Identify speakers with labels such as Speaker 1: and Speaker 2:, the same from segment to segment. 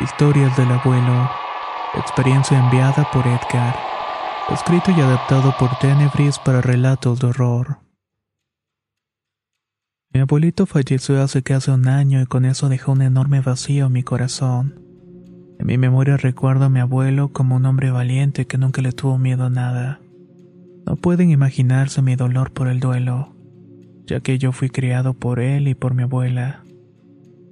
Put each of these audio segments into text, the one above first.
Speaker 1: Historias del abuelo. Experiencia enviada por Edgar. Escrito y adaptado por Tenebris para relatos de horror. Mi abuelito falleció hace casi un año y con eso dejó un enorme vacío en mi corazón. En mi memoria recuerdo a mi abuelo como un hombre valiente que nunca le tuvo miedo a nada. No pueden imaginarse mi dolor por el duelo, ya que yo fui criado por él y por mi abuela.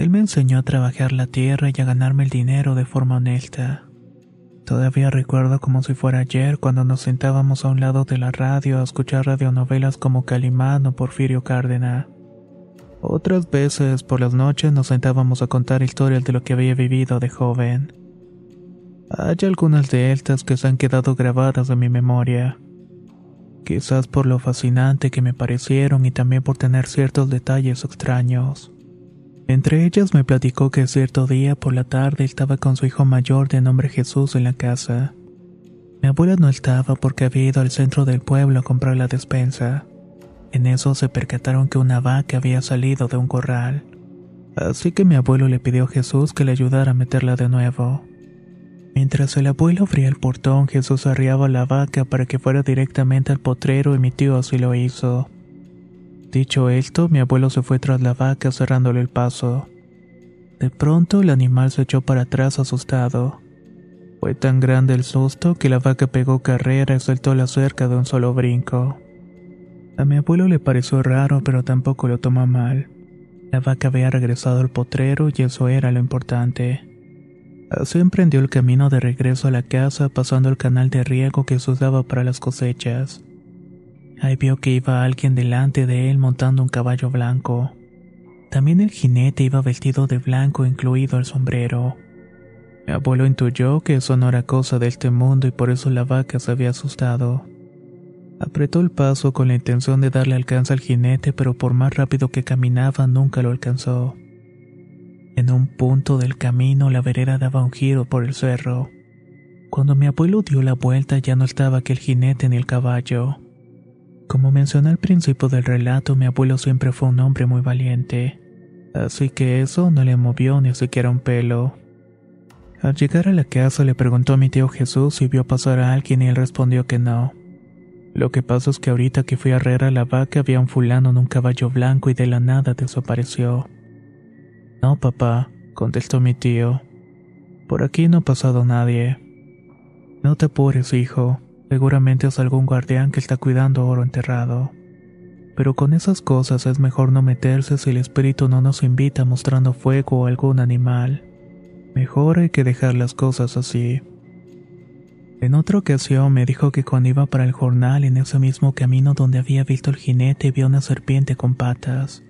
Speaker 1: Él me enseñó a trabajar la tierra y a ganarme el dinero de forma honesta. Todavía recuerdo como si fuera ayer cuando nos sentábamos a un lado de la radio a escuchar radionovelas como Calimán o Porfirio Cárdena. Otras veces por las noches nos sentábamos a contar historias de lo que había vivido de joven. Hay algunas de estas que se han quedado grabadas en mi memoria. Quizás por lo fascinante que me parecieron y también por tener ciertos detalles extraños. Entre ellas me platicó que cierto día por la tarde estaba con su hijo mayor de nombre Jesús en la casa. Mi abuela no estaba porque había ido al centro del pueblo a comprar la despensa. En eso se percataron que una vaca había salido de un corral. Así que mi abuelo le pidió a Jesús que le ayudara a meterla de nuevo. Mientras el abuelo abría el portón, Jesús arriaba la vaca para que fuera directamente al potrero y mi tío así lo hizo. Dicho esto, mi abuelo se fue tras la vaca cerrándole el paso. De pronto el animal se echó para atrás asustado. Fue tan grande el susto que la vaca pegó carrera y saltó la cerca de un solo brinco. A mi abuelo le pareció raro, pero tampoco lo tomó mal. La vaca había regresado al potrero y eso era lo importante. Así emprendió el camino de regreso a la casa pasando el canal de riego que se usaba para las cosechas. Ahí vio que iba alguien delante de él montando un caballo blanco. También el jinete iba vestido de blanco incluido el sombrero. Mi abuelo intuyó que eso no era cosa de este mundo y por eso la vaca se había asustado. Apretó el paso con la intención de darle alcance al jinete, pero por más rápido que caminaba nunca lo alcanzó. En un punto del camino la vereda daba un giro por el cerro. Cuando mi abuelo dio la vuelta ya no estaba aquel jinete ni el caballo. Como mencioné al principio del relato, mi abuelo siempre fue un hombre muy valiente, así que eso no le movió ni siquiera un pelo. Al llegar a la casa le preguntó a mi tío Jesús si vio pasar a alguien y él respondió que no. Lo que pasa es que ahorita que fui a arreglar a la vaca había un fulano en un caballo blanco y de la nada desapareció. No, papá, contestó mi tío. Por aquí no ha pasado nadie. No te apures, hijo, Seguramente es algún guardián que está cuidando oro enterrado. Pero con esas cosas es mejor no meterse si el espíritu no nos invita mostrando fuego o algún animal. Mejor hay que dejar las cosas así. En otra ocasión me dijo que cuando iba para el jornal en ese mismo camino donde había visto el jinete vio una serpiente con patas.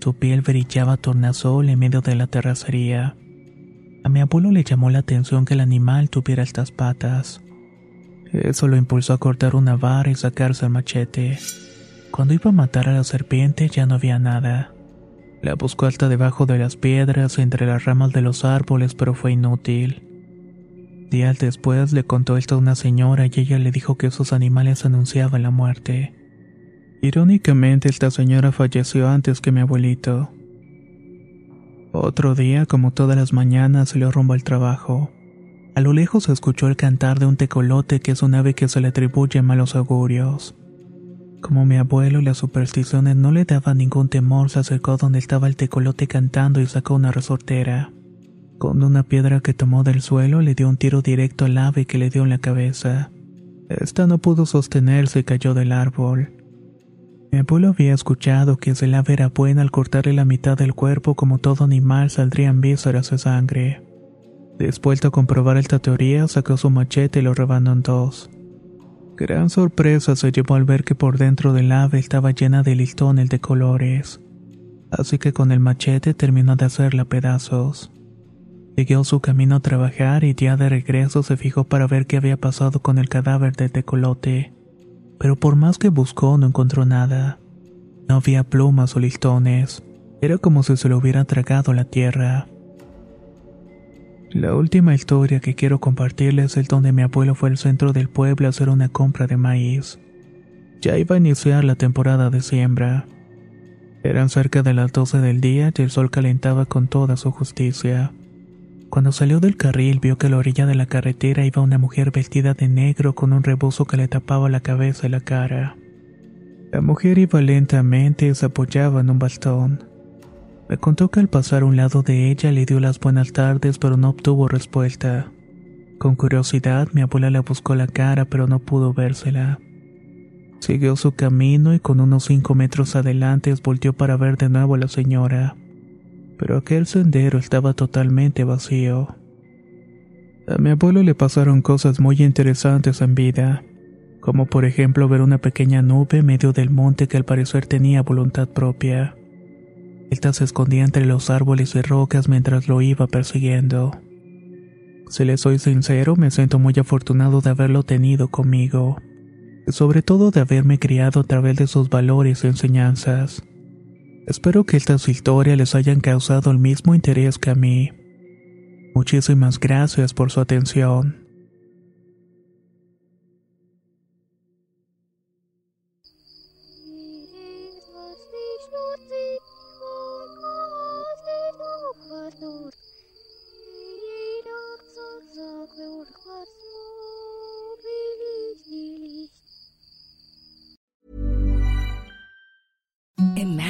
Speaker 1: Su piel brillaba tornasol en medio de la terracería. A mi abuelo le llamó la atención que el animal tuviera estas patas. Eso lo impulsó a cortar una vara y sacarse el machete. Cuando iba a matar a la serpiente ya no había nada. La buscó hasta debajo de las piedras, entre las ramas de los árboles, pero fue inútil. Días después le contó esto a una señora y ella le dijo que esos animales anunciaban la muerte. Irónicamente, esta señora falleció antes que mi abuelito. Otro día, como todas las mañanas, salió rumbo al trabajo. A lo lejos se escuchó el cantar de un tecolote que es un ave que se le atribuye malos augurios. Como mi abuelo las supersticiones no le daban ningún temor, se acercó donde estaba el tecolote cantando y sacó una resortera. Con una piedra que tomó del suelo le dio un tiro directo al ave que le dio en la cabeza. Esta no pudo sostenerse y cayó del árbol. Mi abuelo había escuchado que si el ave era buena al cortarle la mitad del cuerpo como todo animal saldrían vísceras de sangre. Después de comprobar esta teoría, sacó su machete y lo rebanó en dos. Gran sorpresa se llevó al ver que por dentro del ave estaba llena de listones de colores. Así que con el machete terminó de hacerla pedazos. Siguió su camino a trabajar y ya de regreso se fijó para ver qué había pasado con el cadáver de tecolote. Pero por más que buscó no encontró nada. No había plumas o listones. Era como si se lo hubiera tragado la tierra. La última historia que quiero compartirles es donde mi abuelo fue al centro del pueblo a hacer una compra de maíz. Ya iba a iniciar la temporada de siembra. Eran cerca de las 12 del día y el sol calentaba con toda su justicia. Cuando salió del carril vio que a la orilla de la carretera iba una mujer vestida de negro con un rebozo que le tapaba la cabeza y la cara. La mujer iba lentamente y se apoyaba en un bastón. Me contó que al pasar a un lado de ella le dio las buenas tardes pero no obtuvo respuesta. Con curiosidad mi abuela le buscó la cara pero no pudo vérsela. Siguió su camino y con unos cinco metros adelante volteó para ver de nuevo a la señora pero aquel sendero estaba totalmente vacío. A mi abuelo le pasaron cosas muy interesantes en vida, como por ejemplo ver una pequeña nube en medio del monte que al parecer tenía voluntad propia. Esta se escondía entre los árboles y rocas mientras lo iba persiguiendo. Si le soy sincero, me siento muy afortunado de haberlo tenido conmigo, sobre todo de haberme criado a través de sus valores y enseñanzas. Espero que estas historias les hayan causado el mismo interés que a mí. Muchísimas gracias por su atención.